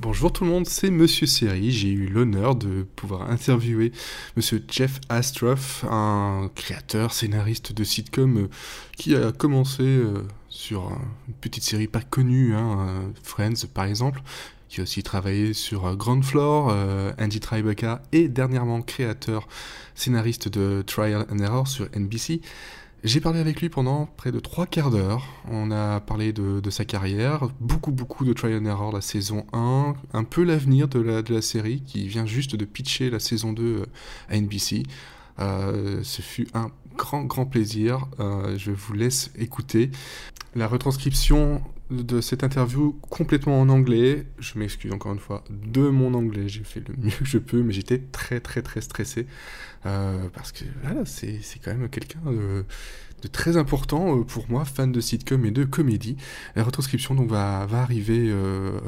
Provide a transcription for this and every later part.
Bonjour tout le monde, c'est Monsieur Seri. J'ai eu l'honneur de pouvoir interviewer Monsieur Jeff Astroff, un créateur, scénariste de sitcom euh, qui a commencé euh, sur une petite série pas connue, hein, euh, Friends par exemple, qui a aussi travaillé sur Grand Floor, Andy Tribeca et dernièrement créateur, scénariste de Trial and Error sur NBC. J'ai parlé avec lui pendant près de trois quarts d'heure. On a parlé de, sa carrière, beaucoup beaucoup de Try and Error la saison 1, un peu l'avenir de la, de la série qui vient juste de pitcher la saison 2 euh, à NBC. Euh, ce fut un grand grand plaisir. Euh, je vous laisse écouter la retranscription de cette interview complètement en anglais. Je m'excuse encore une fois de mon anglais. J'ai fait le mieux que je peux, mais j'étais très très très stressé. Euh, parce que voilà, c'est quand même quelqu'un de, très important euh, pour moi, fan de sitcom et de comédie. La retranscription donc va, va arriver euh,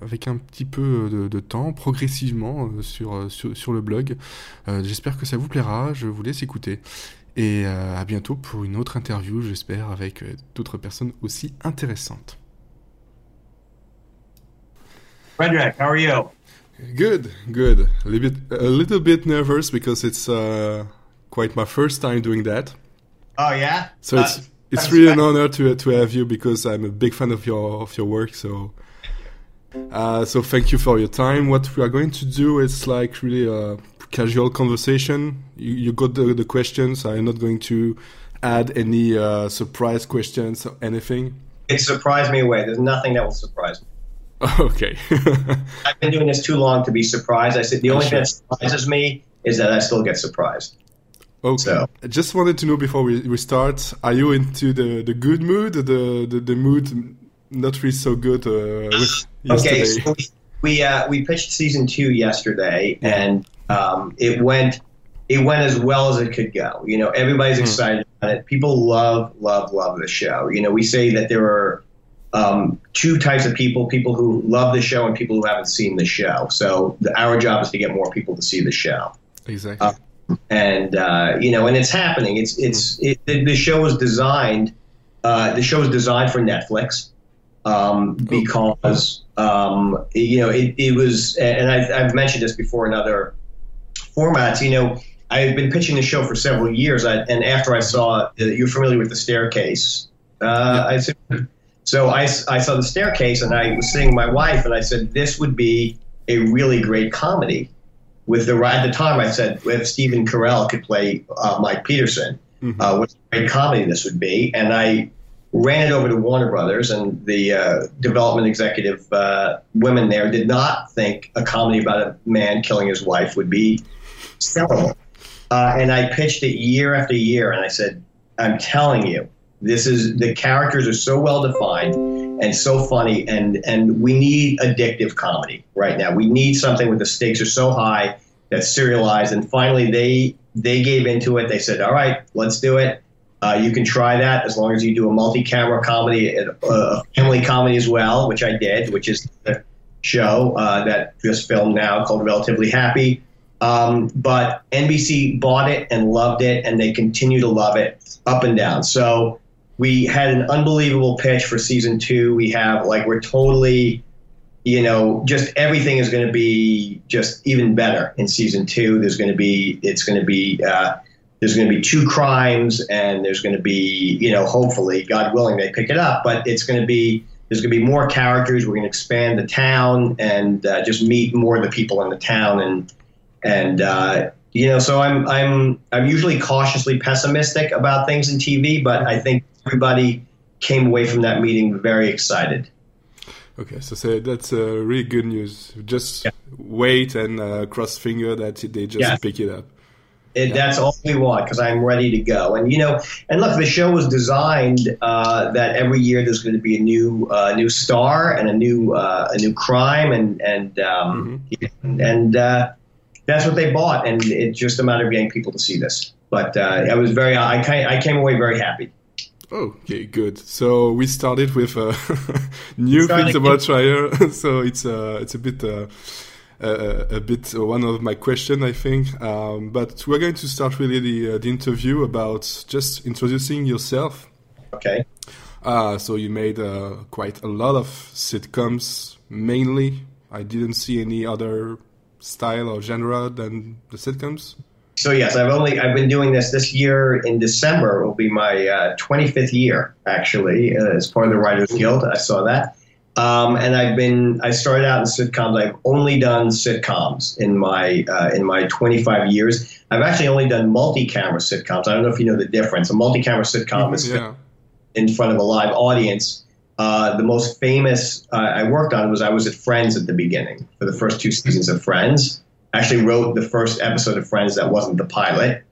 avec un petit peu de, temps, progressivement sur, sur, sur, le blog. j'espère que ça vous plaira, je vous laisse écouter. Et à bientôt pour une autre interview, j'espère, avec d'autres personnes aussi intéressantes. Frederick, how are you? Good, good. A little bit, a little bit nervous because it's uh, quite my first time doing that. Oh yeah. So uh, it's it's really an honor to to have you because I'm a big fan of your of your work. So. Uh, so thank you for your time. What we are going to do is like really a casual conversation. You, you got the, the questions. I'm not going to add any uh, surprise questions or anything. It surprised me away. There's nothing that will surprise me. Okay. I've been doing this too long to be surprised. I said the only thing that surprises me is that I still get surprised. Okay. So. I just wanted to know before we, we start, are you into the, the good mood, the, the, the mood not really so good uh, Okay, so we we, uh, we pitched season two yesterday, and um, it went it went as well as it could go. You know, everybody's hmm. excited about it. People love love love the show. You know, we say that there are um, two types of people people who love the show and people who haven't seen the show. So the, our job is to get more people to see the show. Exactly. Uh, and uh, you know, and it's happening. It's it's it, the show was designed. Uh, the show was designed for Netflix um, because um, you know it, it was, and I've, I've mentioned this before in other formats. You know, I've been pitching the show for several years, I, and after I saw, uh, you're familiar with the staircase. Uh. I said, so I, I saw the staircase and I was sitting with my wife and I said, this would be a really great comedy. With the at the time, I said if Stephen Carell could play uh, Mike Peterson, mm-hmm. uh, what a great comedy this would be. And I ran it over to Warner Brothers, and the uh, development executive uh, women there did not think a comedy about a man killing his wife would be sellable. Uh, and I pitched it year after year, and I said, I'm telling you, this is the characters are so well defined and so funny, and and we need addictive comedy right now. We need something where the stakes are so high that's serialized. And finally, they they gave into it. They said, "All right, let's do it. Uh, you can try that as long as you do a multi-camera comedy, a, a family comedy as well, which I did, which is the show uh, that just filmed now called Relatively Happy." Um, but NBC bought it and loved it, and they continue to love it up and down. So we had an unbelievable pitch for season two. We have like we're totally, you know, just everything is going to be just even better in season two. There's going to be it's going to be uh, there's going to be two crimes, and there's going to be you know hopefully God willing they pick it up, but it's going to be there's going to be more characters. We're going to expand the town and uh, just meet more of the people in the town and and uh, you know so I'm I'm I'm usually cautiously pessimistic about things in TV, but I think everybody came away from that meeting very excited. Okay, so, so that's uh, really good news. Just yeah. wait and uh, cross finger that they just yeah. pick it up. It, yeah. That's all we want because I'm ready to go. And you know, and look, the show was designed uh, that every year there's going to be a new uh, new star and a new uh, a new crime, and and um, mm-hmm. and uh, that's what they bought. And it's just a matter of getting people to see this. But uh, I was very I I came away very happy. Okay, good. So we started with uh, new things about Trier. so it's uh, it's a bit uh, a, a bit one of my question, I think. Um, but we're going to start really the, uh, the interview about just introducing yourself. Okay. Uh, so you made uh, quite a lot of sitcoms, mainly. I didn't see any other style or genre than the sitcoms. So yes, I've only I've been doing this this year in December will be my uh, 25th year actually uh, as part of the Writers Guild. I saw that, um, and I've been I started out in sitcoms. I've only done sitcoms in my uh, in my 25 years. I've actually only done multi-camera sitcoms. I don't know if you know the difference. A multi-camera sitcom is yeah. in front of a live audience. Uh, the most famous uh, I worked on was I was at Friends at the beginning for the first two seasons of Friends. I actually wrote the first episode of Friends that wasn't the pilot,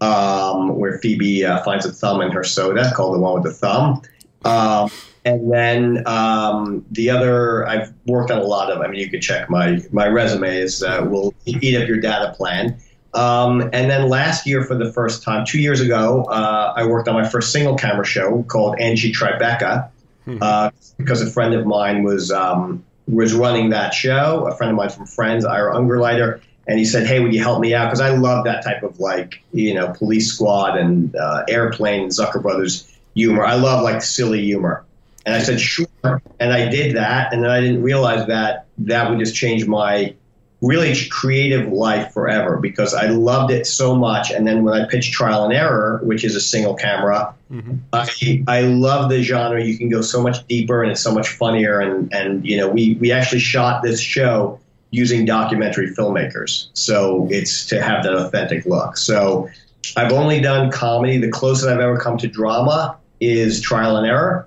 um, where Phoebe uh, finds a thumb in her soda, called the one with the thumb. Um, and then um, the other, I've worked on a lot of. I mean, you could check my my resume is uh, will eat up your data plan. Um, and then last year, for the first time, two years ago, uh, I worked on my first single camera show called Angie Tribeca, uh, because a friend of mine was um, was running that show. A friend of mine from Friends, Ira Ungerleider, and he said, "Hey, would you help me out?" Because I love that type of like you know Police Squad and uh, Airplane, Zucker Brothers humor. I love like silly humor. And I said, "Sure," and I did that, and then I didn't realize that that would just change my really creative life forever because I loved it so much. And then when I pitched Trial and Error, which is a single camera, Mm-hmm. I I love the genre. You can go so much deeper and it's so much funnier. And and you know we we actually shot this show using documentary filmmakers, so it's to have that authentic look. So I've only done comedy. The closest I've ever come to drama is Trial and Error.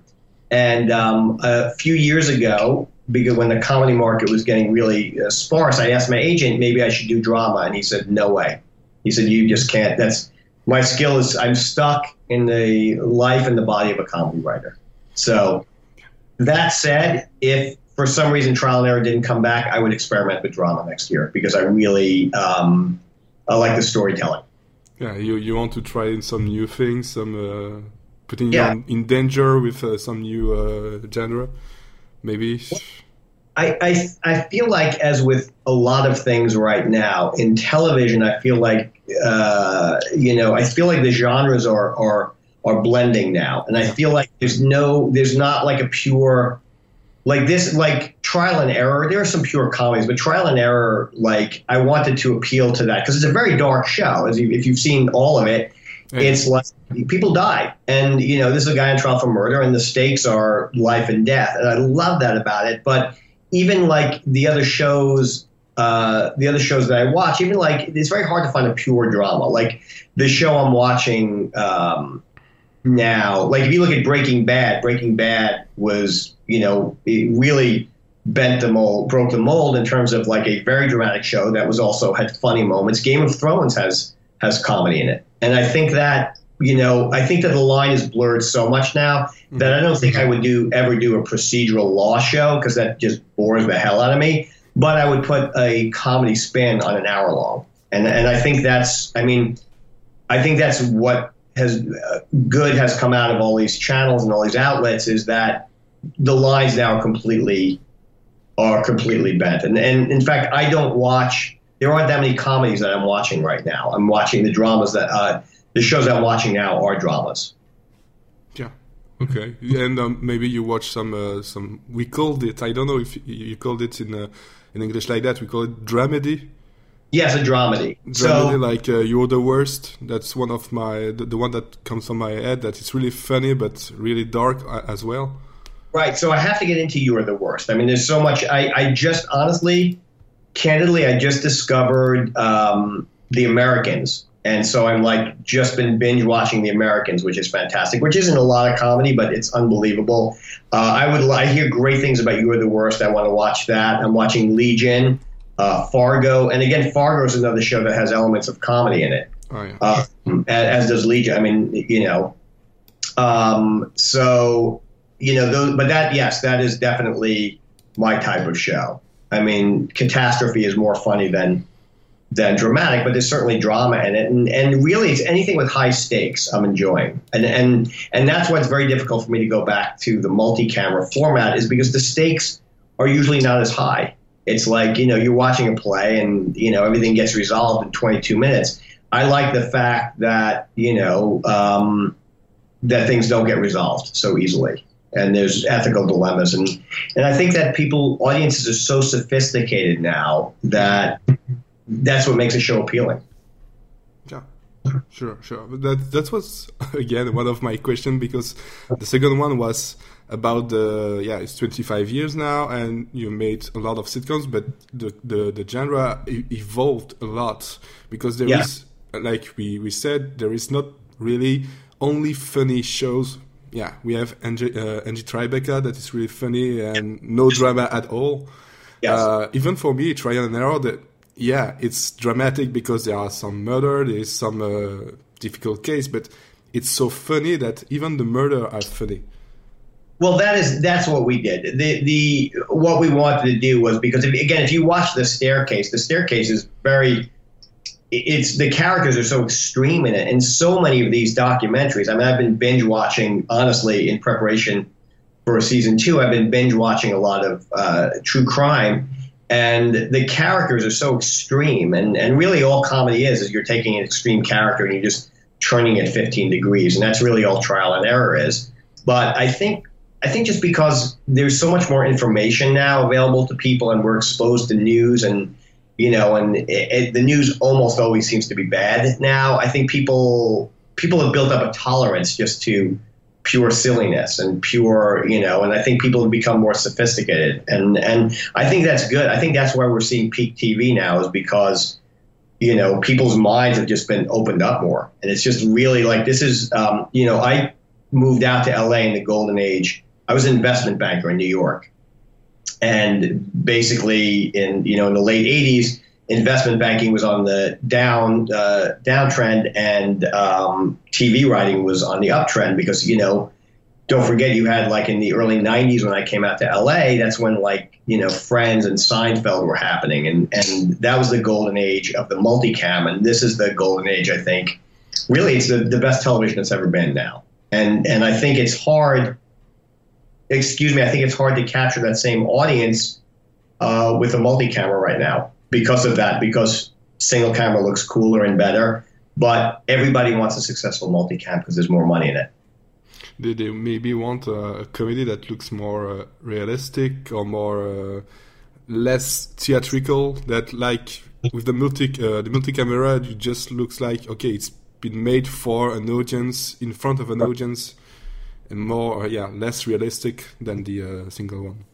And um, a few years ago, because when the comedy market was getting really uh, sparse, I asked my agent maybe I should do drama, and he said no way. He said you just can't. That's my skill is I'm stuck in the life and the body of a comedy writer. So that said, if for some reason Trial and Error didn't come back, I would experiment with drama next year because I really um, I like the storytelling. Yeah, you you want to try in some new things, some uh, putting Yeah. you in danger with uh, some new uh, genre, maybe. I, I I feel like as with a lot of things right now in television, I feel like uh, you know I feel like the genres are are are blending now, and I feel like there's no there's not like a pure like this like trial and error. There are some pure comedies, but trial and error like I wanted to appeal to that because it's a very dark show. As you, if you've seen all of it, it's like people die, and you know this is a guy in trial for murder, and the stakes are life and death, and I love that about it. But even like the other shows, uh, the other shows that I watch, even like it's very hard to find a pure drama. Like the show I'm watching um, now, like if you look at Breaking Bad, Breaking Bad was you know it really bent the mold, broke the mold in terms of like a very dramatic show that was also had funny moments. Game of Thrones has has comedy in it, and I think that you know I think that the line is blurred so much now that I don't think I would do ever do a procedural law show because that just bores the hell out of me. But I would put a comedy spin on an hour long, and and I think that's I mean, I think that's what has uh, good has come out of all these channels and all these outlets is that the lines now are completely are completely bent. And and in fact, I don't watch. There aren't that many comedies that I'm watching right now. I'm watching the dramas that uh, the shows I'm watching now are dramas. Yeah. Okay. And um, maybe you watch some uh, some. We called it. I don't know if you- you called it in uh, in English like that. We call it dramedy. Yes, a dramedy. Dramedy, So like uh, you're the worst. That's one of my the, the one that comes from my head. That it's really funny but really dark uh, as well. right. So I have to get into you are the worst. I mean, there's so much. I I just honestly, candidly, I just discovered um, the Americans. And so I'm like just been binge watching The Americans, which is fantastic. Which isn't a lot of comedy, but it's unbelievable. Uh, I would I hear great things about You Are the Worst. I want to watch that. I'm watching Legion, uh, Fargo, and again, Fargo is another show that has elements of comedy in it, Oh yeah. uh, as, as does Legion. I mean, you know, um, so you know, those, but that yes, that is definitely my type of show. I mean, catastrophe is more funny than than dramatic, but there's certainly drama in it, and and really, it's anything with high stakes. I'm enjoying, and and and that's what's very difficult for me to go back to the multi-camera format is because the stakes are usually not as high. It's like you know you're watching a play, and you know everything gets resolved in 22 minutes. I like the fact that you know um, that things don't get resolved so easily. and there's ethical dilemmas, and and I think that people audiences are so sophisticated now that that's what makes a show appealing. Yeah. Sure, sure. That that was again one of my questions because the second one was about the yeah it's 25 years now and you made a lot of sitcoms but the the, the genre evolved a lot because there yeah. is like we we said there is not really only funny shows yeah we have Angie, uh, Angie Tribeca that is really funny and no drama at all yes. Uh, even for me trial and error that yeah it's dramatic because there are some murder there is some uh, difficult case but it's so funny that even the murder are funny well, that is that's what we did. The the what we wanted to do was because if, again, if you watch the staircase, the staircase is very. It's the characters are so extreme in it, and so many of these documentaries. I mean, I've been binge watching honestly in preparation for season two. I've been binge watching a lot of uh, true crime, and the characters are so extreme. And and really, all comedy is is you're taking an extreme character and you're just turning it 15 degrees, and that's really all trial and error is. But I think I think just because there's so much more information now available to people, and we're exposed to news, and you know, and it, it, the news almost always seems to be bad now. I think people people have built up a tolerance just to pure silliness and pure, you know, and I think people have become more sophisticated, and and I think that's good. I think that's why we're seeing peak TV now is because you know people's minds have just been opened up more, and it's just really like this is, um, you know, I moved out to LA in the golden age. I was an investment banker in New York, and basically in you know in the late '80s, investment banking was on the down uh, downtrend, and um, TV writing was on the uptrend because you know. Don't forget, you had like in the early '90s when I came out to LA. That's when like you know Friends and Seinfeld were happening, and and that was the golden age of the multicam. And this is the golden age, I think. Really, it's the, the best television that's ever been now. And and I think it's hard excuse me, I think it's hard to capture that same audience uh, with a multi-camera right now because of that. Because single camera looks cooler and better, but everybody wants a successful multi-cam because there's more money in it. Do they maybe want a, comedy that looks more uh, realistic or more uh, less theatrical? That like with the multi uh, the multi camera, it just looks like okay, it's been made for an audience in front of an audience and more, uh, yeah, less realistic than the uh, single one.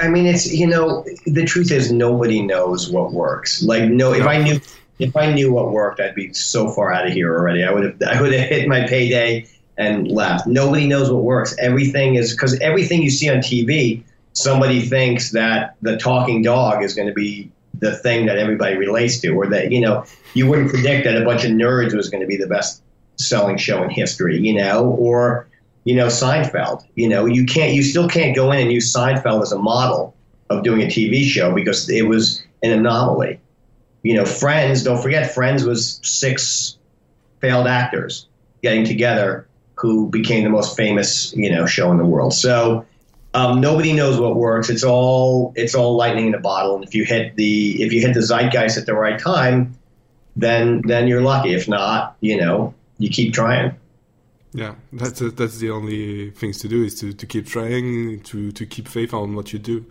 I mean, it's you know, the truth is nobody knows what works. Like, no, if I knew if I knew what worked, I'd be so far out of here already. I would have I would have hit my payday and left. Nobody knows what works. Everything is because everything you see on TV, somebody thinks that the talking dog is going to be the thing that everybody relates to, or that you know you wouldn't predict that a bunch of nerds was going to be the best selling show in history, you know, or you know, Seinfeld. You know, you can't, you still can't go in and use Seinfeld as a model of doing a TV show because it was an anomaly. You know, Friends, don't forget, Friends was six failed actors getting together who became the most famous, you know, show in the world. So um, nobody knows what works. It's all it's all lightning in a bottle. And if you hit the if you hit the zeitgeist at the right time, then then you're lucky. If not, you know, you keep trying. Yeah, that's a, that's the only things to do is to, to keep trying to to keep faith on what you do.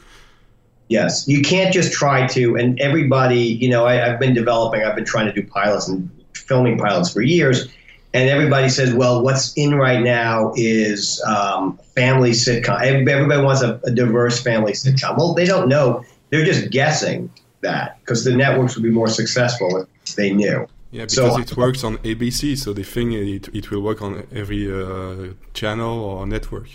Yes, you can't just try to. And everybody, you know, I, have been developing. I've been trying to do pilots and filming pilots for years. And everybody says, well, what's in right now is um, family sitcom. Everybody wants a, a diverse family sitcom. Well, they don't know. They're just guessing that because the networks would be more successful if they knew. Yeah, because so, it works on ABC, so they think it, it will work on every uh, channel or network.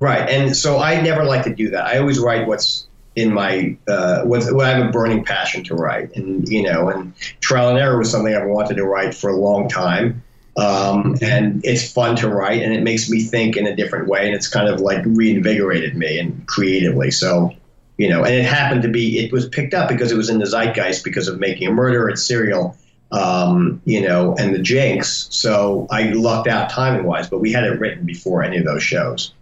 Right, and so I never like to do that. I always write what's in my uh, what's what I have a burning passion to write, and you know, and trial and error was something I've wanted to write for a long time. Um, and it's fun to write, and it makes me think in a different way, and it's kind of like reinvigorated me and creatively. So, you know, and it happened to be it was picked up because it was in the zeitgeist because of making a murder and serial um, you know, and the Jinx. So I lucked out timing wise, but we had it written before any of those shows.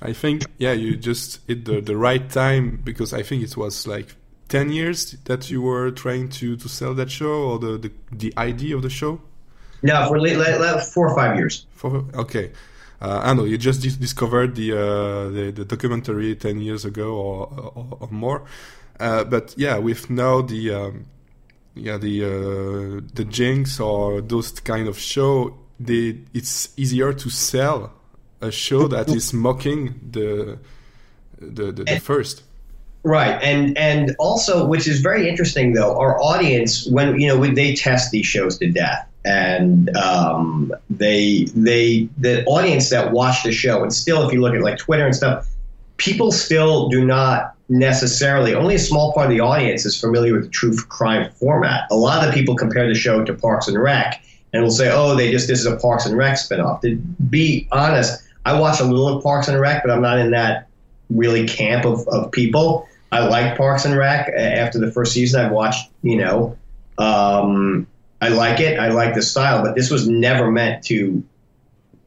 I think, yeah, you just hit the, the right time because I think it was like 10 years that you were trying to, to sell that show or the, the, the idea of the show? No, for late four or five years. For, okay. uh, I know you just dis- discovered the, uh, the, the documentary ten years ago or or, or more, uh, but yeah, with now the um, yeah the uh, the Jinx or those kind of show, they it's easier to sell a show that is mocking the the, the, the first. Right, and and also, which is very interesting, though, our audience when you know when they test these shows to death, and um, they they the audience that watch the show, and still, if you look at like Twitter and stuff, people still do not necessarily. Only a small part of the audience is familiar with the true crime format. A lot of people compare the show to Parks and Rec, and will say, "Oh, they just this is a Parks and Rec spinoff." To be honest, I watch a little of Parks and Rec, but I'm not in that really camp of, of people. I like Parks and Rec. After the first season, I've watched, you know, um, I like it. I like the style, but this was never meant to.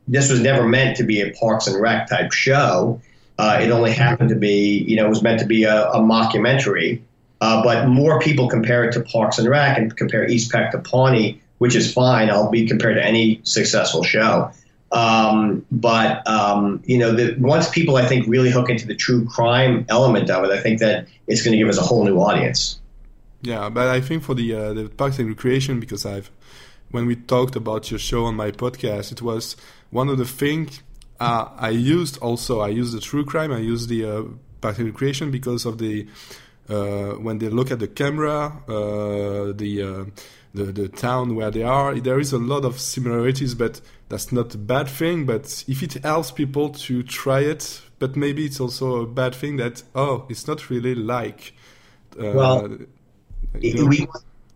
This was never meant to be a Parks and Rec type show. Uh, it only happened to be, you know, it was meant to be a, a mockumentary. Uh, but more people compare it to Parks and Rec and compare East Peck to Pawnee, which is fine. I'll be compared to any successful show. Um, but um, you know, the, once people I think really hook into the true crime element of it, I think that it's going to give us a whole new audience. Yeah, but I think for the uh, the Parks and Recreation, because I've when we talked about your show on my podcast, it was one of the things uh, I used. Also, I used the true crime. I used the uh, Parks and Recreation because of the uh, when they look at the camera, uh, the uh, the the town where they are. There is a lot of similarities, but that's not a bad thing. But if it helps people to try it, but maybe it's also a bad thing that oh, it's not really like. Uh, well, you know. we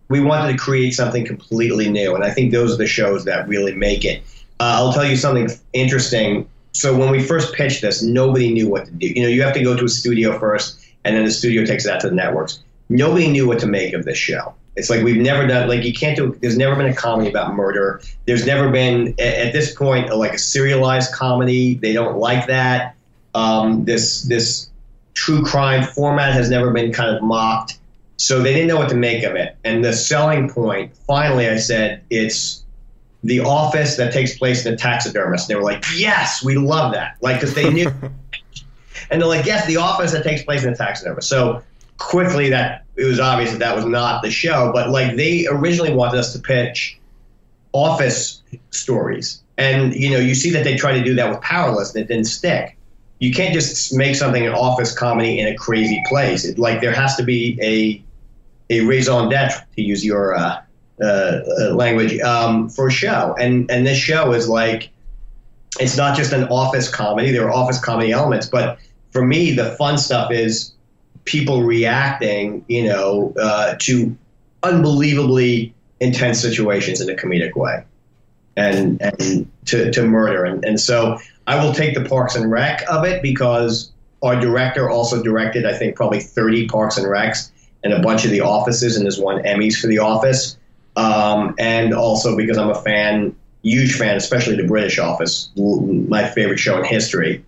we wanted to create something completely new, and I think those are the shows that really make it. Uh, I'll tell you something interesting. So when we first pitched this, nobody knew what to do. You know, you have to go to a studio first, and then the studio takes it out to the networks. Nobody knew what to make of this show. It's like we've never done like you can't do. There's never been a comedy about murder. There's never been at, this point a, like a serialized comedy. They don't like that. Um, this this true crime format has never been kind of mocked. So they didn't know what to make of it. And the selling point, finally, I said it's the office that takes place in a taxidermist. And they were like, yes, we love that. Like, because they knew. and they're like, yes, the office that takes place in a taxidermist. So quickly that it was obvious that that was not the show. But like they originally wanted us to pitch office stories, and you know you see that they try to do that with Powerless, and it didn't stick. You can't just make something an office comedy in a crazy place. It, like there has to be a a raison d'être to use your uh, uh, uh, language um, for a show, and and this show is like it's not just an office comedy. There are office comedy elements, but for me, the fun stuff is people reacting, you know, uh, to unbelievably intense situations in a comedic way, and and to, to murder, and and so I will take the Parks and Rec of it because our director also directed, I think, probably 30 Parks and Recs and a bunch of The Offices, and has won Emmys for The Office, um, and also because I'm a fan, huge fan, especially the British Office, my favorite show in history.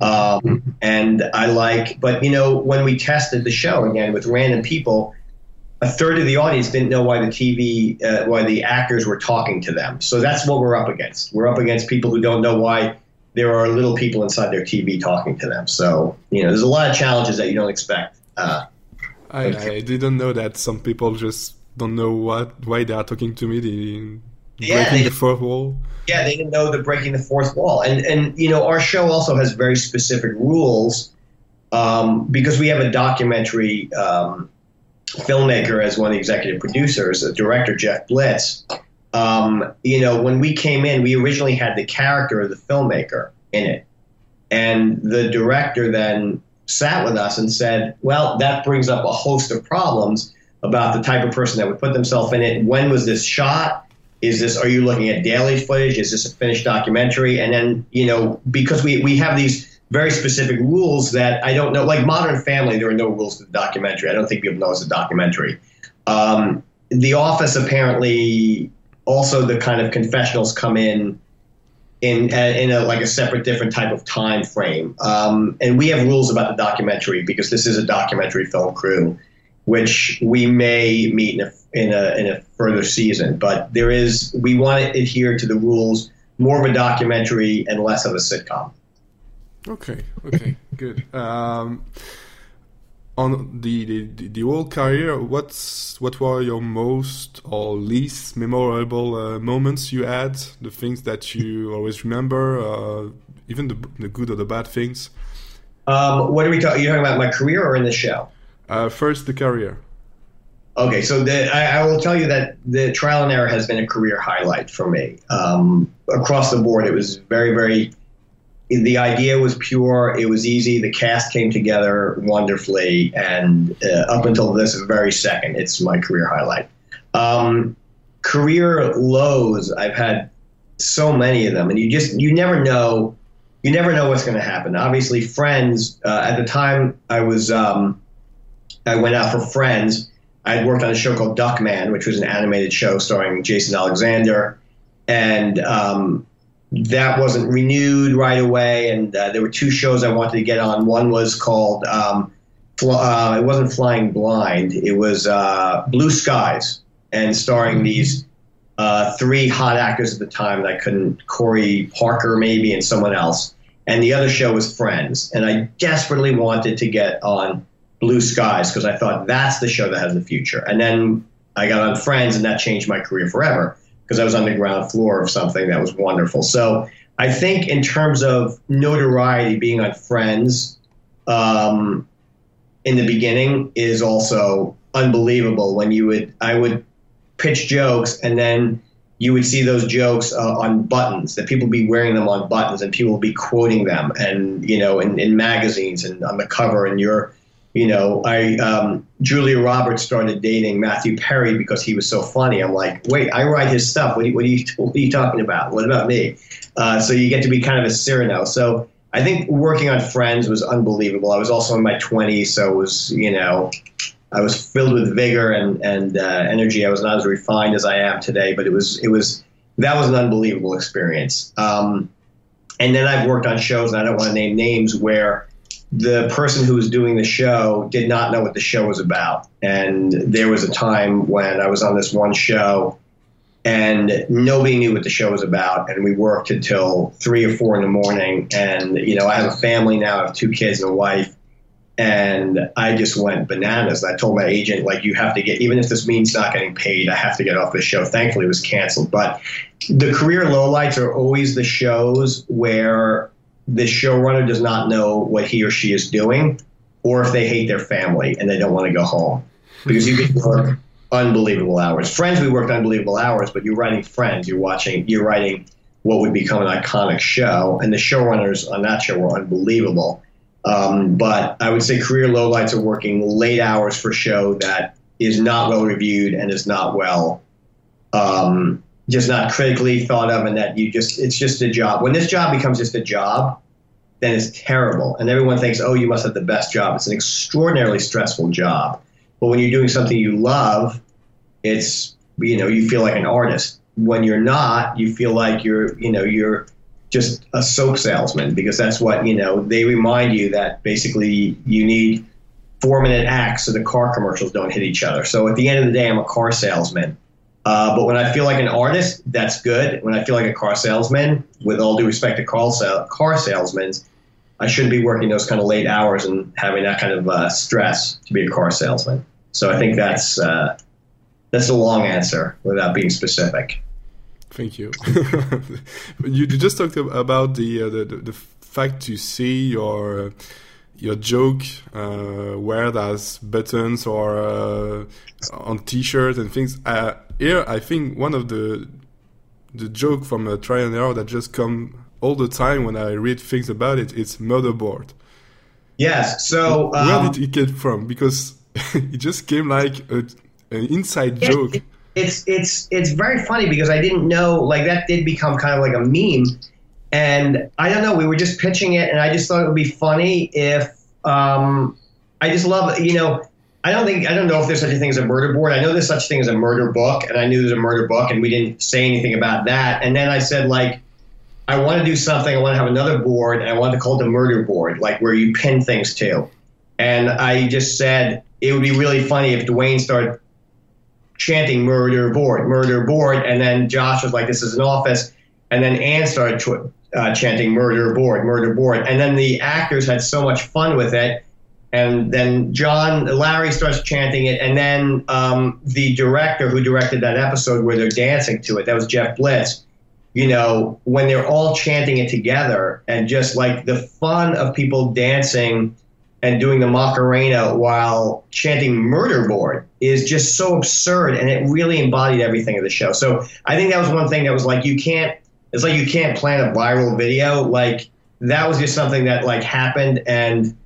Um, and I like, but you know, when we tested the show again with random people, a third of the audience didn't know why the TV, uh, why the actors were talking to them. So that's what we're up against. We're up against people who don't know why there are little people inside their TV talking to them. So you know, there's a lot of challenges that you don't expect. Uh, I, I, didn't know that some people just don't know what why they are talking to me. They, yeah, breaking they, the fourth wall. Yeah, they didn't know the breaking the fourth wall, and and you know our show also has very specific rules um, because we have a documentary um, filmmaker as one of the executive producers, the director Jeff Blitz. Um, you know, when we came in, we originally had the character of the filmmaker in it, and the director then sat with us and said, "Well, that brings up a host of problems." About the type of person that would put themselves in it. When was this shot? is this are you looking at daily footage? Is this a finished documentary? And then you know because we we have these very specific rules that i don't know like modern family there are no rules to the documentary. I don't think people know it's a documentary. Um, the office apparently also the kind of confessionals come in in in a like a separate different type of time frame. Um, and we have rules about the documentary because this is a documentary film crew which we may meet in a, in a, in a further season. But there is, we want to adhere to the rules more of a documentary and less of a sitcom. Okay, okay, good. Um, on the, the the whole career, what's what were your most or least memorable uh, moments you had? The things that you always remember, uh, even the the good or the bad things. Um, what are we talking? Are you talking about my career or in the show? Uh, first, the career. Okay, so the, I, I, will tell you that the trial and error has been a career highlight for me. Um, across the board, it was very, very. The idea was pure. It was easy. The cast came together wonderfully, and uh, up until this very second, it's my career highlight. Um, career lows, I've had so many of them, and you just you never know. You never know what's going to happen. Obviously, Friends. Uh, at the time, I was um, I went out for Friends I had worked on a show called Duckman, which was an animated show starring Jason Alexander, and um, that wasn't renewed right away. And uh, there were two shows I wanted to get on. One was called um, uh, it wasn't Flying Blind. It was uh, Blue Skies, and starring these uh, three hot actors at the time that I couldn't Corey Parker maybe and someone else. And the other show was Friends, and I desperately wanted to get on Blue Skies because I thought that's the show that has the future. And then I got on Friends, and that changed my career forever because I was on the ground floor of something that was wonderful. So I think in terms of notoriety, being on Friends um, in the beginning is also unbelievable. When you would, I would pitch jokes, and then you would see those jokes uh, on buttons that people be wearing them on buttons and people will be quoting them and you know in, in magazines and on the cover and you're you know, I um, Julia Roberts started dating Matthew Perry because he was so funny. I'm like, wait, I write his stuff. What are you, what are you, what are you talking about? What about me? Uh, so you get to be kind of a Cyrano. So I think working on Friends was unbelievable. I was also in my 20s, so it was, you know, I was filled with vigor and and uh, energy. I was not as refined as I am today, but it was it was that was an unbelievable experience. Um, and then I've worked on shows, and I don't want to name names where the person who was doing the show did not know what the show was about. And there was a time when I was on this one show and nobody knew what the show was about. And we worked until three or four in the morning. And, you know, I have a family now, I have two kids and a wife. And I just went bananas. I told my agent, like, you have to get, even if this means not getting paid, I have to get off the show. Thankfully, it was canceled. But the career lowlights are always the shows where the showrunner does not know what he or she is doing, or if they hate their family and they don't want to go home. Because you can work unbelievable hours. Friends, we worked unbelievable hours, but you're writing Friends, you're watching, you're writing what would become an iconic show, and the showrunners on that show were unbelievable. Um, but I would say career lowlights are working late hours for a show that is not well reviewed and is not well um, just not critically thought of and that you just it's just a job. When this job becomes just a job then it's terrible. And everyone thinks oh you must have the best job. It's an extraordinarily stressful job. But when you're doing something you love it's you know you feel like an artist. When you're not you feel like you're you know you're just a soap salesman because that's what you know they remind you that basically you need four minute acts so the car commercials don't hit each other. So at the end of the day i'm a car salesman uh, but when I feel like an artist, that's good. When I feel like a car salesman, with all due respect to car, sal- car salesmen, I shouldn't be working those kind of late hours and having that kind of uh, stress to be a car salesman. So I think that's uh, that's a long answer without being specific. Thank you. you just talked about the, uh, the, the fact to see your your joke uh, wear as buttons or uh, on t-shirts and things. Uh, here, I think one of the the joke from a trial and error that just come all the time when I read things about it. It's motherboard. Yes. So um, where did it get from? Because it just came like a, an inside joke. it's it's it's very funny because I didn't know like that did become kind of like a meme and I don't know, we were just pitching it, and I just thought it would be funny if um, I just love, you know, I don't think I don't know if there's such a thing as a murder board. I know there's such a thing as a murder book, and I knew there's a murder book, and we didn't say anything about that. And then I said like, I want to do something. I want to have another board, and I want to call it the murder board, like where you pin things to. And I just said it would be really funny if Dwayne started chanting murder board, murder board, and then Josh was like, "This is an office." and then Ann started uh, chanting "murder board, murder board," and then the actors had so much fun with it. And then John Larry starts chanting it, and then um, the director who directed that episode where they're dancing to it, that was Jeff Blitz. You know, when they're all chanting it together, and just like the fun of people dancing and doing the Macarena while chanting murder board is just so absurd and it really embodied everything of the show. So I think that was one thing that was like you can't it's like you can't plan a viral video. Like that was just something that like happened and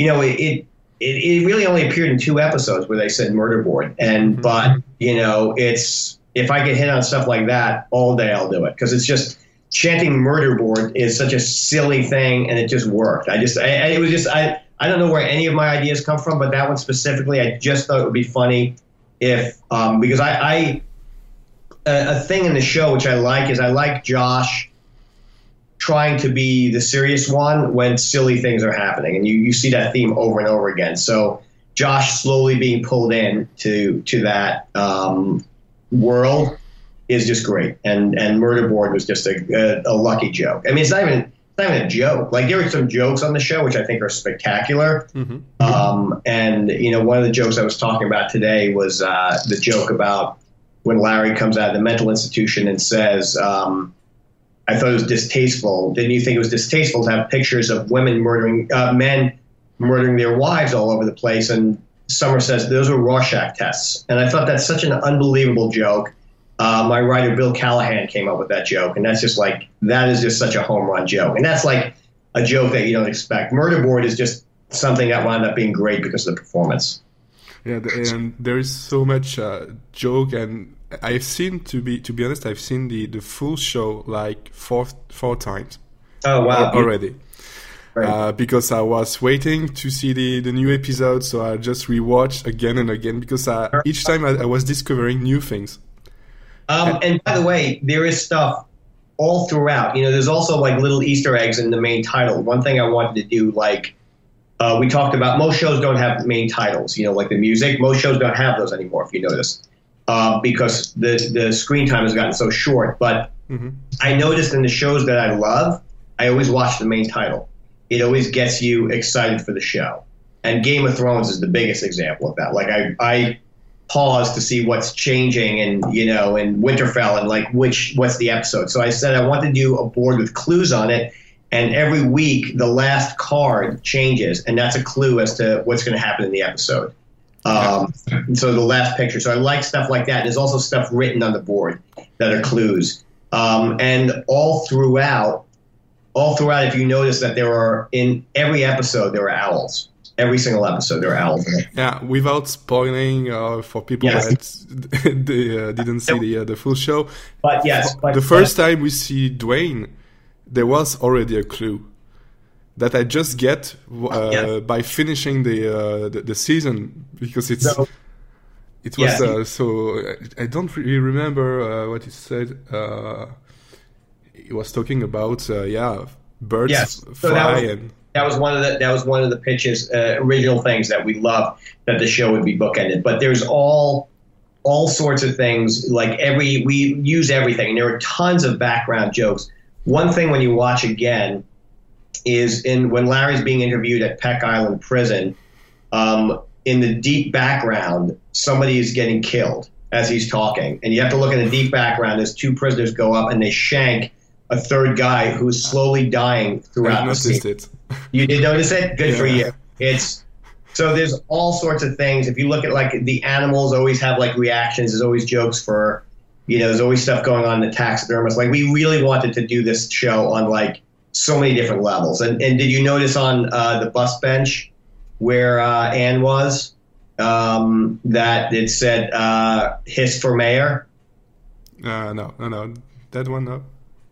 you know it, it it, really only appeared in two episodes where they said murder board and mm-hmm. but you know it's if I get hit on stuff like that all day I'll do it because it's just chanting murder board is such a silly thing and it just worked. I just I, it was just I I don't know where any of my ideas come from, but that one specifically, I just thought it would be funny if um, because I, I a, a thing in the show which I like is I like Josh trying to be the serious one when silly things are happening, and you, you see that theme over and over again. So Josh slowly being pulled in to to that um, world is just great, and and Murder Board was just a, a, a lucky joke. I mean, it's not even not even a joke. Like there were some jokes on the show which I think are spectacular. Mm-hmm. Um, and you know, one of the jokes I was talking about today was uh, the joke about when Larry comes out of the mental institution and says, um, "I thought it was distasteful. Didn't you think it was distasteful to have pictures of women murdering uh, men murdering their wives all over the place?" And Summer says those were Rorschach tests. And I thought that's such an unbelievable joke. Uh, my writer Bill Callahan came up with that joke, and that's just like that is just such a home run joke, and that's like a joke that you don't expect. Murder Board is just something that wound up being great because of the performance. Yeah, and there is so much uh, joke, and I've seen to be to be honest, I've seen the the full show like four four times. Oh wow! Already. Right. Uh, because I was waiting to see the, the new episode, so I just rewatched again and again because I, each time I, I was discovering new things. Um, and by the way, there is stuff all throughout. You know, there's also like little Easter eggs in the main title. One thing I wanted to do, like uh, we talked about, most shows don't have main titles. You know, like the music, most shows don't have those anymore. If you notice, uh, because the the screen time has gotten so short. But mm-hmm. I noticed in the shows that I love, I always watch the main title. It always gets you excited for the show. And Game of Thrones is the biggest example of that. Like I, I pause to see what's changing and you know in Winterfell and like which what's the episode. So I said I want to do a board with clues on it, and every week the last card changes, and that's a clue as to what's going to happen in the episode. Um, so the last picture. So I like stuff like that. There's also stuff written on the board that are clues, um, and all throughout, all throughout, if you notice that there are in every episode there are owls every single episode there are owls. Yeah, without spoiling uh, for people yes. that they, uh, didn't see the uh, the full show. But yes, but, the first time we see Dwayne, there was already a clue that I just get uh, yes. by finishing the, uh, the, the season because it's. So, it was yeah. so. I don't really remember what he said. he was talking about yeah, birds yes. fly so was, and that was one of the that was one of the pitches uh, original things that we loved that the show would be bookended. But there's all all sorts of things like every we use everything, and there are tons of background jokes. One thing when you watch again is in when Larry's being interviewed at Peck Island Prison. Um, in the deep background, somebody is getting killed as he's talking, and you have to look in the deep background as two prisoners go up and they shank a third guy who's slowly dying throughout the scene. It. You did notice it? Good yeah. for you. It's so there's all sorts of things. If you look at like the animals always have like reactions, there's always jokes for you know, there's always stuff going on in the taxidermist. Like we really wanted to do this show on like so many different levels. And and did you notice on uh, the bus bench where uh, Ann was um, that it said uh, "hiss for mayor"? Uh, no, no, no, that one no.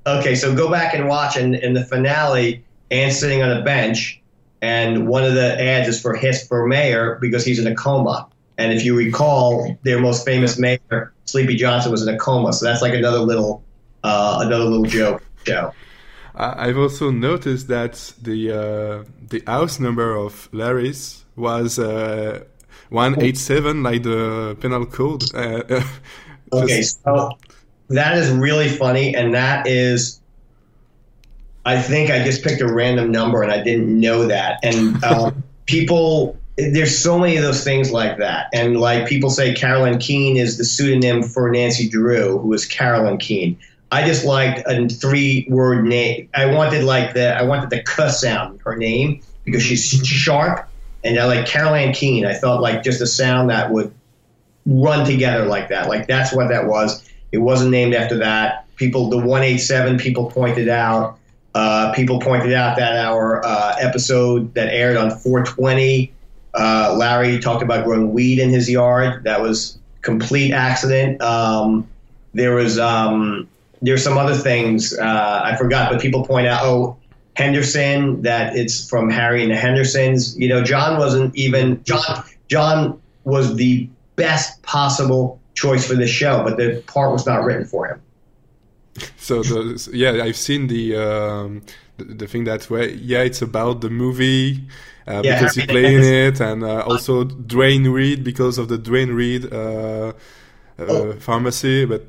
Okay, so go back and watch. And in the finale, Ann's sitting on a bench, and one of the ads is for Hiss for mayor because he's in a coma. And if you recall, their most famous mayor, Sleepy Johnson, was in a coma. So that's like another little, uh, another little joke show. I've also noticed that the uh, the house number of Larry's was uh, one eight seven, like the penal code. Uh, okay, so that is really funny, and that is. I think I just picked a random number and I didn't know that. And um, people, there's so many of those things like that. And like people say, Carolyn Keene is the pseudonym for Nancy Drew, who is Carolyn Keene. I just liked a three word name. I wanted like the I wanted the k sound in her name because she's sharp, and I like Carolyn Keene. I thought like just a sound that would run together like that. Like that's what that was. It wasn't named after that. People, the 187 people pointed out. Uh, people pointed out that our uh, episode that aired on 420, uh, Larry talked about growing weed in his yard. That was complete accident. Um, there was um, there's some other things uh, I forgot, but people point out, oh, Henderson, that it's from Harry and the Hendersons. You know, John wasn't even John. John was the best possible choice for this show, but the part was not written for him. So the, yeah, I've seen the, um, the, the thing that way. Yeah, it's about the movie yeah, because he played in it, and uh, also Dwayne Reed because of the Duane Reade uh, uh oh. pharmacy. But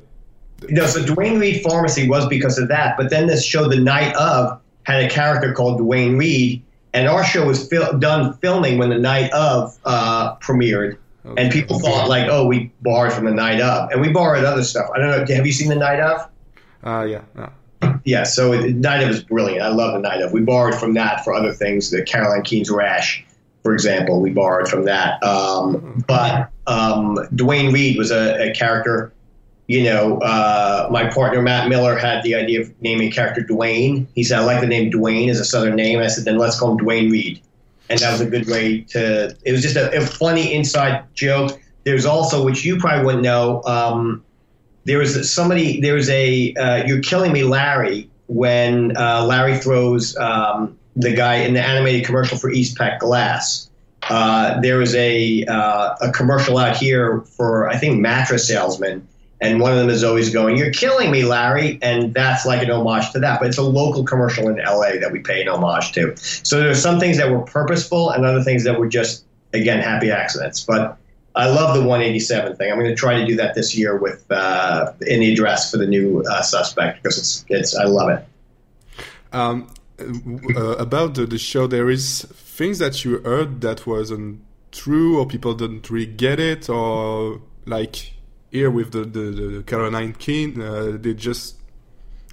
no, so Duane Reade pharmacy was because of that. But then this show, the night of, had a character called Duane Reed, and our show was fil- done filming when the night of uh, premiered. Okay. And people thought like, oh, we borrowed from the night of, and we borrowed other stuff. I don't know. Have you seen the night of? Uh, yeah. Yeah. So night of is brilliant. I love the night of. We borrowed from that for other things. The Carol Anne Keane's rash, for example, we borrowed from that. Um, but um, Dwayne Reed was a, a character you know, uh, my partner Matt Miller had the idea of naming character Dwayne. He said, I like the name Dwayne as a Southern name. I said, then let's call him Dwayne Reed," And that was a good way to, it was just a, a funny inside joke. There's also, which you probably wouldn't know, um, there was somebody, there was a, uh, You're Killing Me, Larry, when uh, Larry throws um, the guy in the animated commercial for East Peck Glass. Uh, there was a, uh, a commercial out here for, I think, mattress salesman and one of them is always going, "You're killing me, Larry," and that's like an homage to that. But it's a local commercial in LA that we pay an homage to. So there's some things that were purposeful, and other things that were just again happy accidents. But I love the 187 thing. I'm going to try to do that this year with uh, in the address for the new uh, suspect because it's it's I love it. Um, uh, about the, the show, there is things that you heard that wasn't true, or people didn't really get it, or like here with the, the, the Carol Anne Keane, uh, they just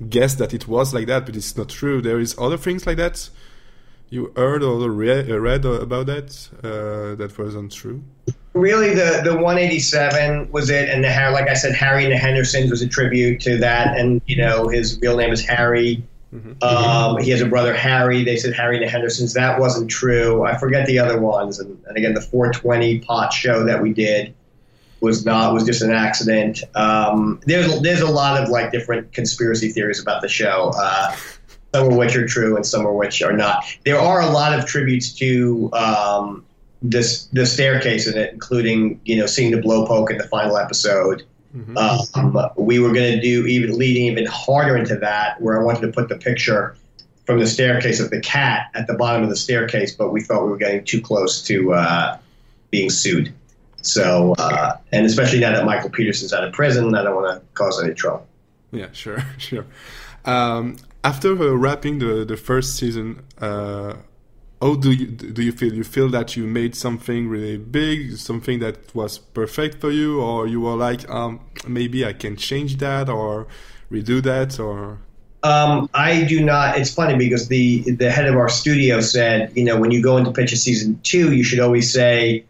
guess that it was like that, but it's not true. There is other things like that. You heard or read, read about that uh, that wasn't true. Really, the the 187 was it, and the like I said, Harry and the Hendersons was a tribute to that, and you know his real name is Harry. Mm-hmm. Um, he has a brother Harry. They said Harry and the Hendersons. That wasn't true. I forget the other ones, and, and again the 420 pot show that we did was not was just an accident. Um, there's there's a lot of like different conspiracy theories about the show. Uh, some of which are true and some of which are not. There are a lot of tributes to um, this the staircase in it, including you know seeing the blowpoke in the final episode. Mm-hmm. Um, we were going to do even leading even harder into that, where I wanted to put the picture from the staircase of the cat at the bottom of the staircase, but we thought we were getting too close to uh, being sued. So, uh, and especially now that Michael Peterson's out of prison, I don't want to cause any trouble. Yeah, sure, sure. Um, after uh, wrapping the the first season, uh, how do you do you feel? You feel that you made something really big, something that was perfect for you, or you were like, um, maybe I can change that or redo that, or um, I do not. It's funny because the the head of our studio said, you know, when you go into pitch a season two, you should always say,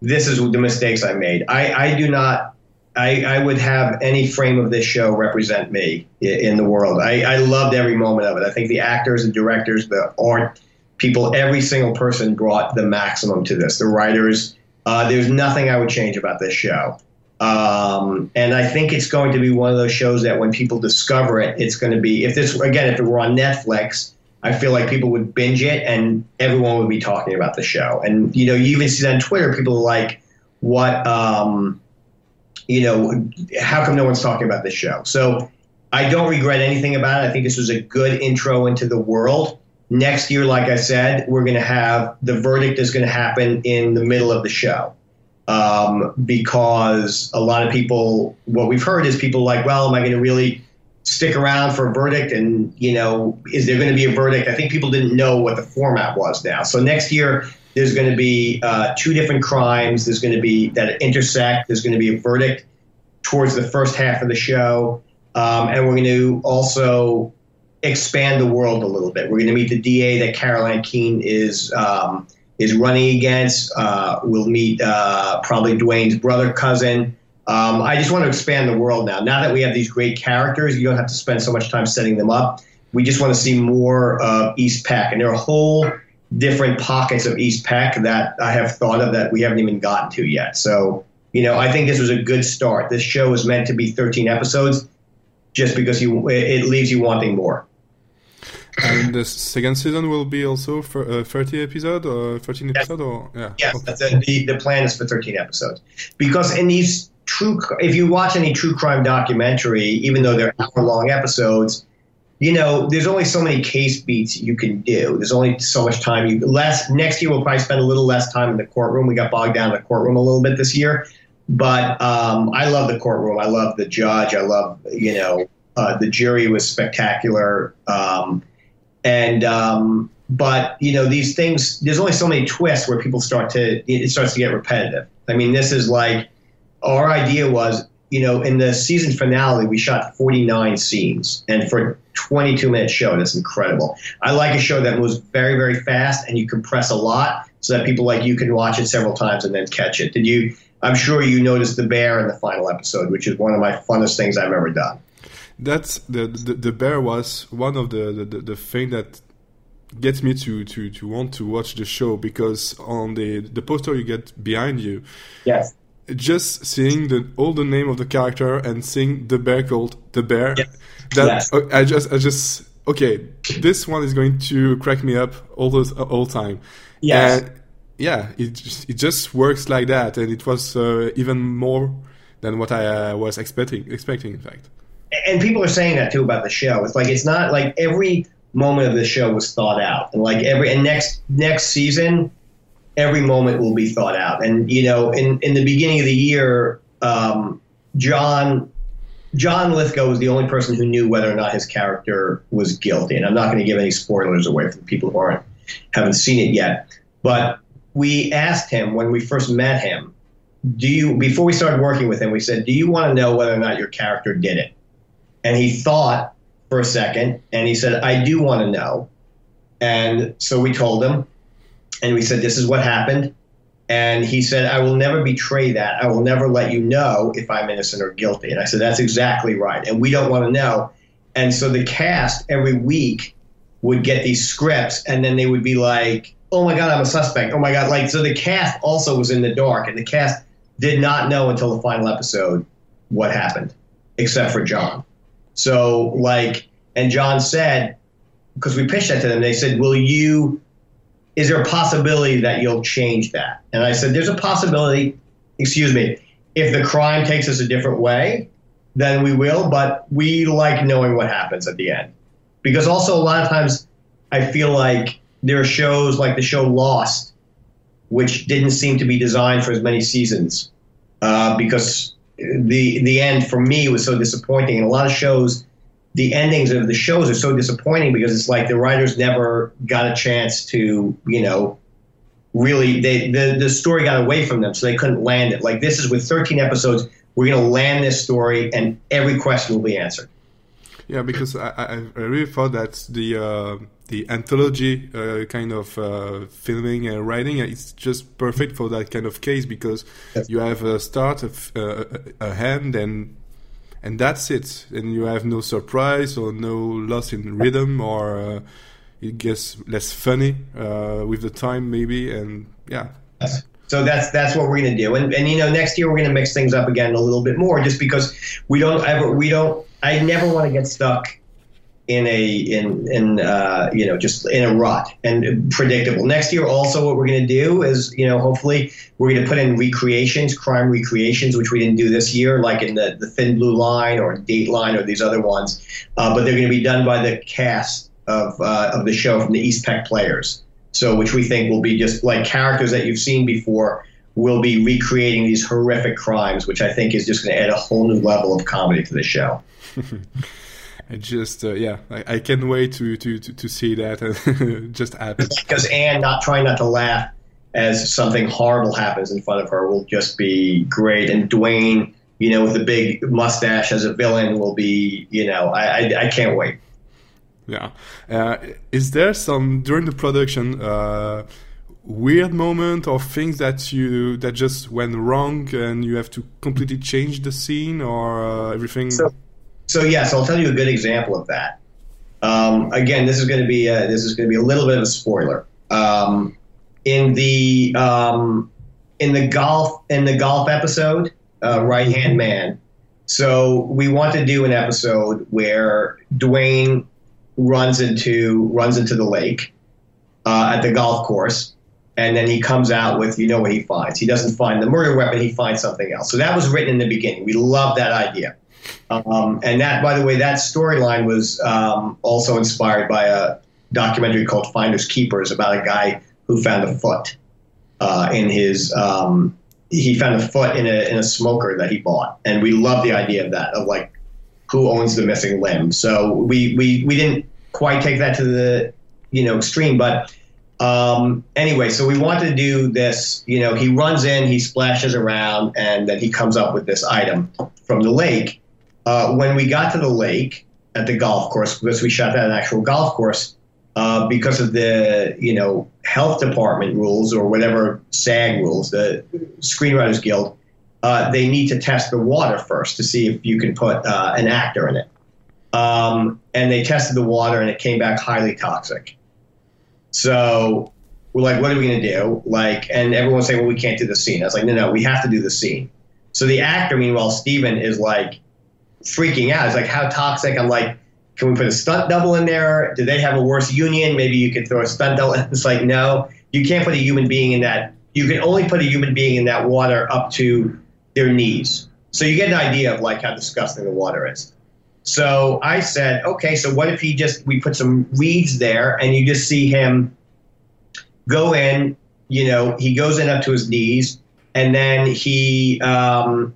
this is the mistakes I made. I, I do not. I, I would have any frame of this show represent me in the world. I, I loved every moment of it. I think the actors, and directors, the art people, every single person brought the maximum to this. The writers, uh, there's nothing I would change about this show. Um, and I think it's going to be one of those shows that when people discover it, it's going to be if this again if it were on Netflix, I feel like people would binge it and everyone would be talking about the show. And you know, you even see that on Twitter. People are like, "What? Um, you know, how come no one's talking about this show?" So I don't regret anything about it. I think this was a good intro into the world. Next year, like I said, we're going to have the verdict is going to happen in the middle of the show. um, because a lot of people, what we've heard is people like, well, am I going to really stick around for a verdict? And, you know, is there going to be a verdict? I think people didn't know what the format was now. So next year, there's going to be uh, two different crimes. There's going to be that intersect. There's going to be a verdict towards the first half of the show. Um, and we're going to also expand the world a little bit. We're going to meet the DA that Carol Anne Keane is um, is running against. Uh, we'll meet uh, probably Dwayne's brother cousin. Um, I just want to expand the world now. Now that we have these great characters, you don't have to spend so much time setting them up. We just want to see more of East Peck, and there are whole different pockets of East Peck that I have thought of that we haven't even gotten to yet. So, you know, I think this was a good start. This show is meant to be 13 episodes, just because you it leaves you wanting more. And the second season will be also for uh, 30 episode or 13 yes. episode or yeah. Yes, okay. a, the the plan is for 13 episodes because in these true if you watch any true crime documentary, even though they're hour long episodes, you know there's only so many case beats you can do. There's only so much time you less. Next year we'll probably spend a little less time in the courtroom. We got bogged down in the courtroom a little bit this year, but um, I love the courtroom. I love the judge. I love you know uh, the jury was spectacular. Um, and um, but you know these things. There's only so many twists where people start to it starts to get repetitive. I mean, this is like our idea was you know in the season finale we shot 49 scenes, and for 22 minute show that's incredible. I like a show that moves very very fast and you compress a lot so that people like you can watch it several times and then catch it. Did you? I'm sure you noticed the bear in the final episode, which is one of my funnest things I've ever done that's the, the, the bear was one of the the, the thing that gets me to, to to want to watch the show because on the the poster you get behind you yes just seeing the all the name of the character and seeing the bear called the bear yes. that yes. Uh, i just i just okay this one is going to crack me up all the all time yes. and yeah it just, it just works like that and it was uh, even more than what i uh, was expecting expecting in fact and people are saying that too about the show. It's like it's not like every moment of the show was thought out, and like every and next next season, every moment will be thought out. And you know, in in the beginning of the year, um, John John Lithgow was the only person who knew whether or not his character was guilty. And I'm not going to give any spoilers away for people who aren't haven't seen it yet. But we asked him when we first met him, do you before we started working with him, we said, do you want to know whether or not your character did it? And he thought for a second and he said, I do want to know. And so we told him and we said, This is what happened. And he said, I will never betray that. I will never let you know if I'm innocent or guilty. And I said, That's exactly right. And we don't want to know. And so the cast every week would get these scripts and then they would be like, Oh my God, I'm a suspect. Oh my God. Like, so the cast also was in the dark and the cast did not know until the final episode what happened, except for John. So, like, and John said, because we pitched that to them, they said, Will you, is there a possibility that you'll change that? And I said, There's a possibility, excuse me, if the crime takes us a different way, then we will, but we like knowing what happens at the end. Because also, a lot of times, I feel like there are shows like the show Lost, which didn't seem to be designed for as many seasons uh, because the the end for me was so disappointing. And a lot of shows, the endings of the shows are so disappointing because it's like the writers never got a chance to, you know, really they the, the story got away from them, so they couldn't land it. Like this is with 13 episodes, we're gonna land this story and every question will be answered. Yeah, because I, I, I really thought that the uh, the anthology uh, kind of uh, filming and writing it's just perfect for that kind of case because yes. you have a start, a, a, a hand, and and that's it. And you have no surprise or no loss in rhythm or uh, it gets less funny uh, with the time maybe. And yeah. Yes. So that's that's what we're going to do. And and you know next year we're going to mix things up again a little bit more just because we don't ever we don't I never want to get stuck in a in in uh, you know just in a rut and predictable. Next year, also, what we're going to do is you know hopefully we're going to put in recreations, crime recreations, which we didn't do this year, like in the the Thin Blue Line or Dateline or these other ones. Uh, but they're going to be done by the cast of uh, of the show from the East Peck players. So, which we think will be just like characters that you've seen before will be recreating these horrific crimes, which I think is just going to add a whole new level of comedy to the show. I just, uh, yeah, I, I, can't wait to, to, to, to see that just happen. Because Anne not trying not to laugh as something horrible happens in front of her will just be great. And Dwayne, you know, with the big mustache as a villain will be, you know, I, I, I can't wait. Yeah. Uh, is there some, during the production, uh, weird moment or things that you that just went wrong and you have to completely change the scene or uh, everything so, so yes i'll tell you a good example of that um, again this is going to be a, this is going to be a little bit of a spoiler um, in the um, in the golf in the golf episode uh, right hand man so we want to do an episode where dwayne runs into runs into the lake uh, at the golf course and then he comes out with you know what he finds. He doesn't find the murder weapon; he finds something else. So that was written in the beginning. We love that idea, um, and that, by the way, that storyline was um, also inspired by a documentary called Finders Keepers about a guy who found a foot uh, in his. Um, he found a foot in a in a smoker that he bought, and we love the idea of that of like who owns the missing limb. So we we we didn't quite take that to the you know extreme, but um, anyway, so we wanted to do this. You know, he runs in, he splashes around, and then he comes up with this item from the lake. Uh, when we got to the lake at the golf course, because we shot at an actual golf course, uh, because of the you know health department rules or whatever SAG rules, the Screenwriters Guild, uh, they need to test the water first to see if you can put uh, an actor in it. Um, and they tested the water, and it came back highly toxic. So we're like, what are we going to do? Like, and everyone's saying, well, we can't do the scene. I was like, no, no, we have to do the scene. So the actor, meanwhile, Steven is like freaking out. It's like, how toxic? I'm like, can we put a stunt double in there? Do they have a worse union? Maybe you could throw a stunt double. It's like, no, you can't put a human being in that. You can only put a human being in that water up to their knees. So you get an idea of like how disgusting the water is. So I said, okay, so what if he just, we put some reeds there and you just see him go in, you know, he goes in up to his knees and then he, um,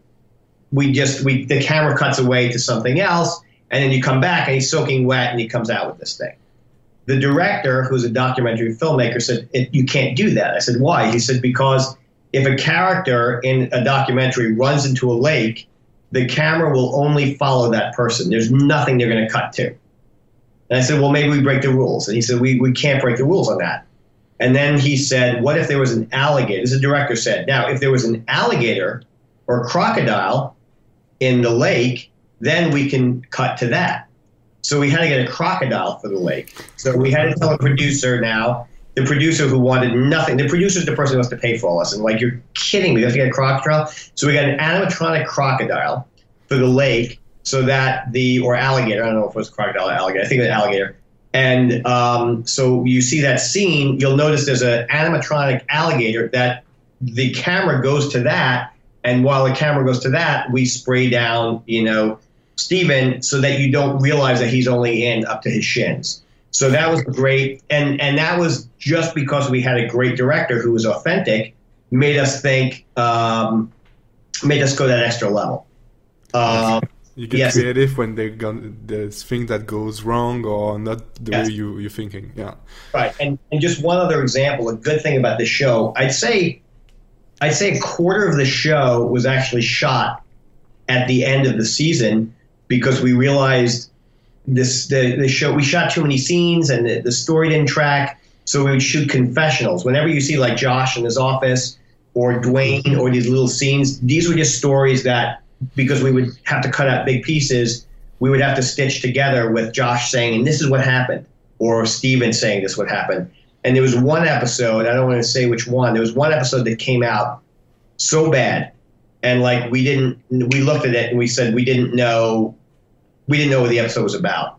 we just, we, the camera cuts away to something else and then you come back and he's soaking wet and he comes out with this thing. The director, who's a documentary filmmaker, said, you can't do that. I said, why? He said, because if a character in a documentary runs into a lake the camera will only follow that person. There's nothing they're going to cut to. And I said, well, maybe we break the rules. And he said, we, we can't break the rules on that. And then he said, what if there was an alligator? As the director said, now, if there was an alligator or crocodile in the lake, then we can cut to that. So we had to get a crocodile for the lake. So we had to tell a producer now, the producer who wanted nothing. The producer is the person who has to pay for all this. And like, you're kidding me. We have to get a crocodile. So we got an animatronic crocodile for the lake so that the, or alligator, I don't know if it was crocodile or alligator. I think it was alligator. And um, so you see that scene, you'll notice there's an animatronic alligator that the camera goes to that. And while the camera goes to that, we spray down, you know, Steven so that you don't realize that he's only in up to his shins. So that was great, and and that was just because we had a great director who was authentic, made us think, um, made us go that extra level. Um, you get yes. creative when they there's thing that goes wrong or not the yes. way you you're thinking. Yeah. Right, and and just one other example, a good thing about the show, I'd say, I'd say a quarter of the show was actually shot at the end of the season because we realized this the, the show we shot too many scenes and the, the story didn't track. So we would shoot confessionals. Whenever you see like josh in his office or dwayne or these little scenes these were just stories that because we would have to cut out big pieces we would have to stitch together with josh saying this is what happened or steven saying this would happened and there was one episode i don't want to say which one there was one episode that came out so bad and like we didn't we looked at it and we said we didn't know we didn't know what the episode was about.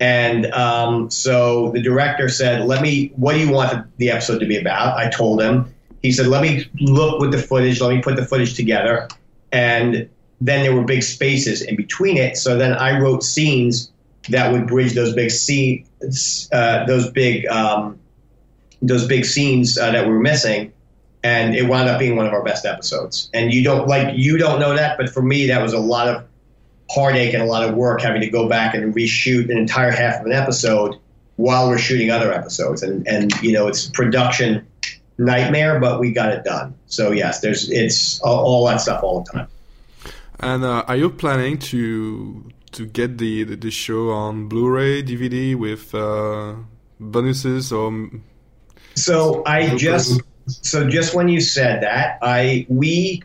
And um, so the director said, "Let me. What do you want the episode to be about?" I told him. He said, "Let me look with the footage. Let me put the footage together." And then there were big spaces in between it. So then I wrote scenes that would bridge those big scenes, uh, those big, um, those big scenes uh, that we were missing. and it wound up being one of our best episodes. And you don't like you don't know that, but for me, that was a lot of heartache and a lot of work having to go back and reshoot an entire half of an episode while we're shooting other episodes. And and you know, it's production nightmare, but we got it done. So yes, there's it's all, all that stuff all the time. And uh, are you planning to to get the the, the show on Blu-ray, DVD with uh, bonuses or? So I just so just when you said that, I we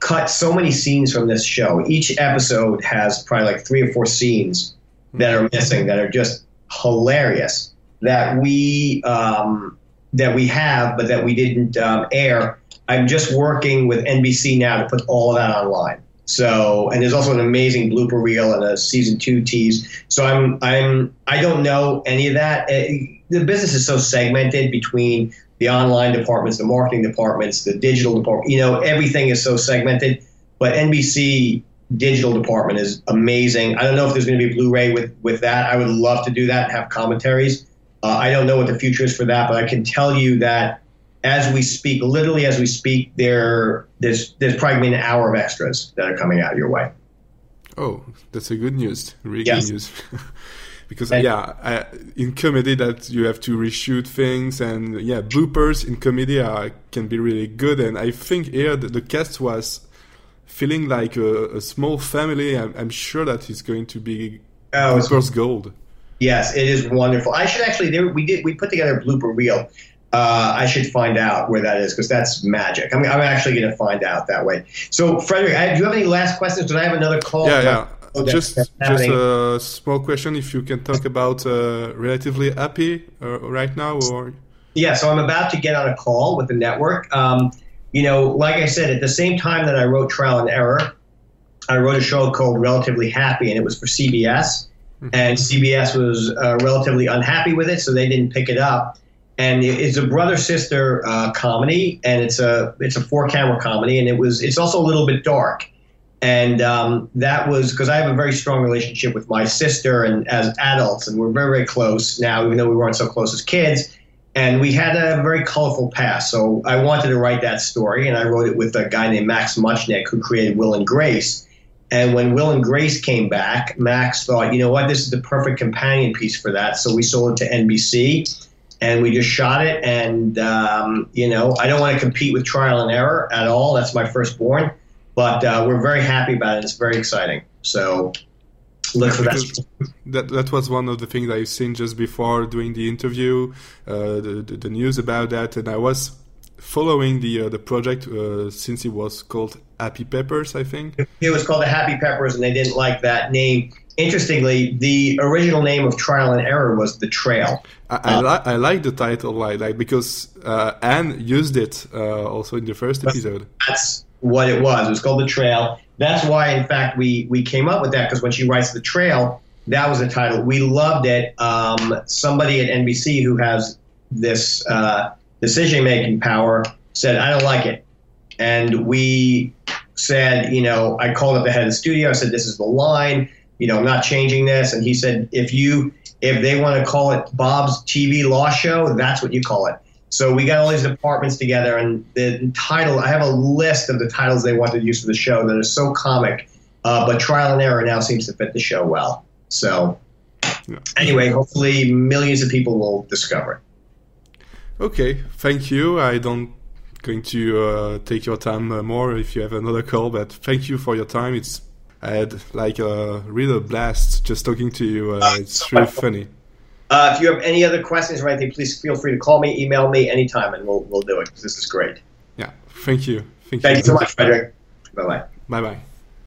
cut so many scenes from this show. Each episode has probably like three or four scenes that are missing that are just hilarious that we um, that we have, but that we didn't um, air. I'm just working with NBC now to put all of that online. So, and there's also an amazing blooper reel and a season two tease. So I'm, I'm, I don't know any of that. It, eh, the business is so segmented between the online departments, the marketing departments, the digital department. You know, everything is so segmented. But NBC digital department is amazing. I don't know if there's going to be a Blu-ray with with that. I would love to do that and have commentaries. Uh, I don't know what the future is for that, but I can tell you that as we speak, literally as we speak, there there's there's probably an hour of extras that are coming out of your way. Oh, that's a good news. Really yes. good news. because and, yeah, I, in comedy that you have to reshoot things and yeah, bloopers in comedy are, can be really good. And I think here the, the cast was feeling like a, a small family. I'm, I'm, sure that it's going to be oh, bloopers gold. Yes, it is wonderful. I should actually there we did we put together a blooper reel uh, I should find out where that is because that's magic. I'm, I'm actually going to find out that way. So, Frederick, I, do you have any last questions? Did I have another call? Yeah, yeah. Oh, just, just a small question. If you can talk about uh, relatively happy uh, right now, or yeah. So I'm about to get on a call with the network. Um, you know, like I said, at the same time that I wrote Trial and Error, I wrote a show called Relatively Happy, and it was for CBS. Mm-hmm. And CBS was uh, relatively unhappy with it, so they didn't pick it up and it's a brother sister uh, comedy, and it's a it's a four camera comedy, and it was it's also a little bit dark, and um, that was because I have a very strong relationship with my sister, and as adults, and we're very very close now, even though we weren't so close as kids, and we had a very colorful past. So I wanted to write that story, and I wrote it with a guy named Max Mutchnick, who created Will and Grace. And when Will and Grace came back, Max thought, you know what, this is the perfect companion piece for that. So we sold it to NBC and we just shot it. And um, you know, I don't want to compete with Trial and Error at all. That's my firstborn, but uh, we're very happy about it. It's very exciting. So look for that. that. That was one of the things I've seen just before doing the interview, uh, the, the, the news about that, and I was following the uh, the project uh, since it was called Happy Peppers, I think. It was called the Happy Peppers, and they didn't like that name interestingly, the original name of Trial and Error was The Trail. I, I, uh, li- I like the title, like, like because uh, Anne used it uh, also in the first episode. That's what it was. It was called The Trail. That's why, in fact, we we came up with that because when she writes The Trail, that was the title. We loved it. Um, somebody at NBC who has this uh, decision making power said, "I don't like it," and we said, you know, I called up the head of the studio. I said, "This is the line." You know, I'm not changing this. And he said, if you, if they want to call it Bob's TV Law Show, that's what you call it. So we got all these departments together, and the title. I have a list of the titles they wanted to use for the show that are so comic, uh, but Trial and Error now seems to fit the show well. So anyway, hopefully millions of people will discover it. Okay, thank you. I don't going to uh, take your time uh, more if you have another call, but thank you for your time. It's I had like a real blast just talking to you. Uh, uh it's really funny. Uh, if you have any other questions or anything, please feel free to call me, email me anytime, and we'll we'll do it. This is great. Yeah, thank you. Thank, thank you. you so much, Frederick. Bye bye. Bye bye.